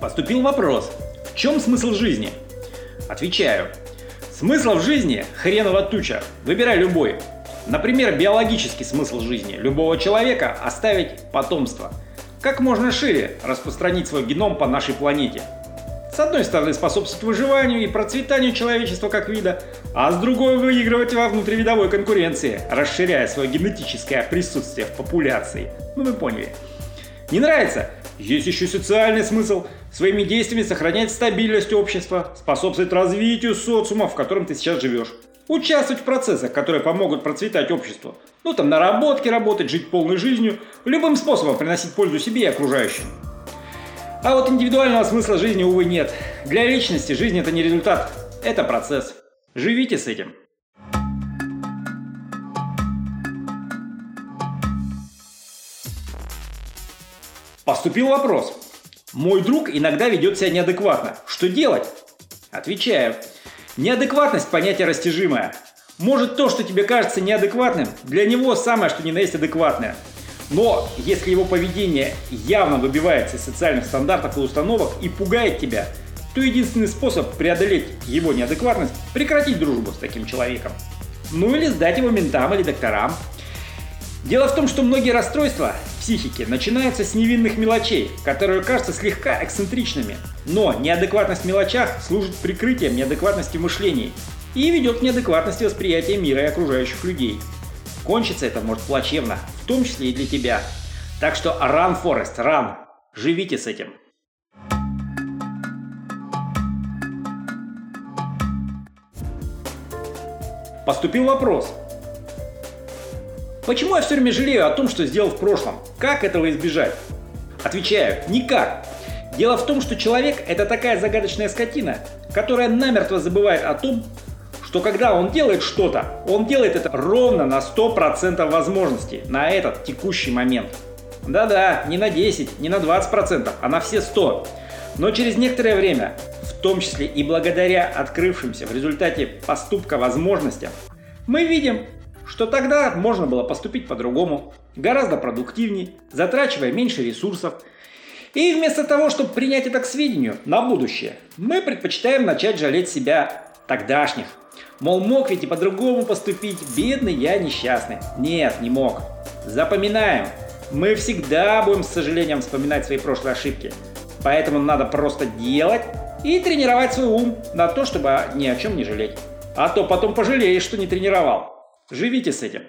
Поступил вопрос. В чем смысл жизни? Отвечаю. Смысл в жизни – хреново туча. Выбирай любой. Например, биологический смысл жизни любого человека – оставить потомство. Как можно шире распространить свой геном по нашей планете. С одной стороны, способствовать выживанию и процветанию человечества как вида, а с другой выигрывать во внутривидовой конкуренции, расширяя свое генетическое присутствие в популяции. Ну вы поняли. Не нравится? Есть еще социальный смысл. Своими действиями сохранять стабильность общества, способствовать развитию социума, в котором ты сейчас живешь. Участвовать в процессах, которые помогут процветать обществу. Ну там наработки работать, жить полной жизнью, любым способом приносить пользу себе и окружающим. А вот индивидуального смысла жизни, увы, нет. Для личности жизнь это не результат, это процесс. Живите с этим. Поступил вопрос. Мой друг иногда ведет себя неадекватно. Что делать? Отвечаю. Неадекватность – понятие растяжимое. Может то, что тебе кажется неадекватным, для него самое, что ни на есть адекватное. Но если его поведение явно выбивается из социальных стандартов и установок и пугает тебя, то единственный способ преодолеть его неадекватность – прекратить дружбу с таким человеком. Ну или сдать его ментам или докторам. Дело в том, что многие расстройства психики начинаются с невинных мелочей, которые кажутся слегка эксцентричными. Но неадекватность в мелочах служит прикрытием неадекватности мышлений и ведет к неадекватности восприятия мира и окружающих людей. Кончится это может плачевно, в том числе и для тебя. Так что run, Форест, run. Живите с этим. Поступил вопрос – Почему я все время жалею о том, что сделал в прошлом? Как этого избежать? Отвечаю, никак. Дело в том, что человек – это такая загадочная скотина, которая намертво забывает о том, что когда он делает что-то, он делает это ровно на 100% возможностей на этот текущий момент. Да-да, не на 10, не на 20%, а на все 100. Но через некоторое время, в том числе и благодаря открывшимся в результате поступка возможностям, мы видим, что тогда можно было поступить по-другому, гораздо продуктивнее, затрачивая меньше ресурсов. И вместо того, чтобы принять это к сведению на будущее, мы предпочитаем начать жалеть себя тогдашних. Мол, мог ведь и по-другому поступить, бедный я несчастный. Нет, не мог. Запоминаем. Мы всегда будем с сожалением вспоминать свои прошлые ошибки. Поэтому надо просто делать и тренировать свой ум на то, чтобы ни о чем не жалеть. А то потом пожалеешь, что не тренировал. Живите с этим.